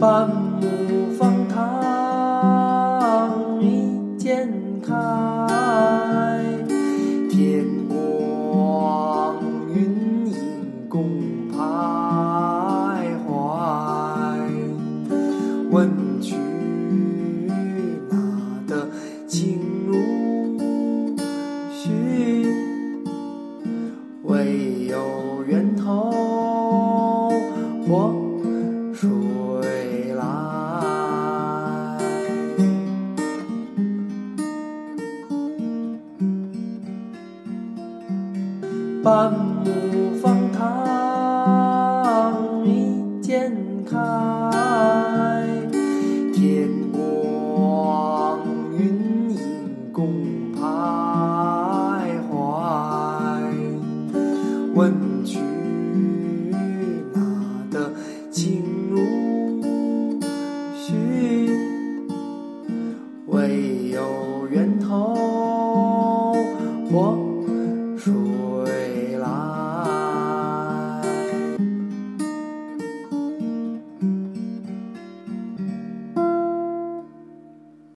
半亩方塘一鉴开，天光云影共徘徊。问渠那得清如许？唯有源头活水半亩方塘一鉴开，天光云影共徘徊。问渠那得清如许？唯有源头活水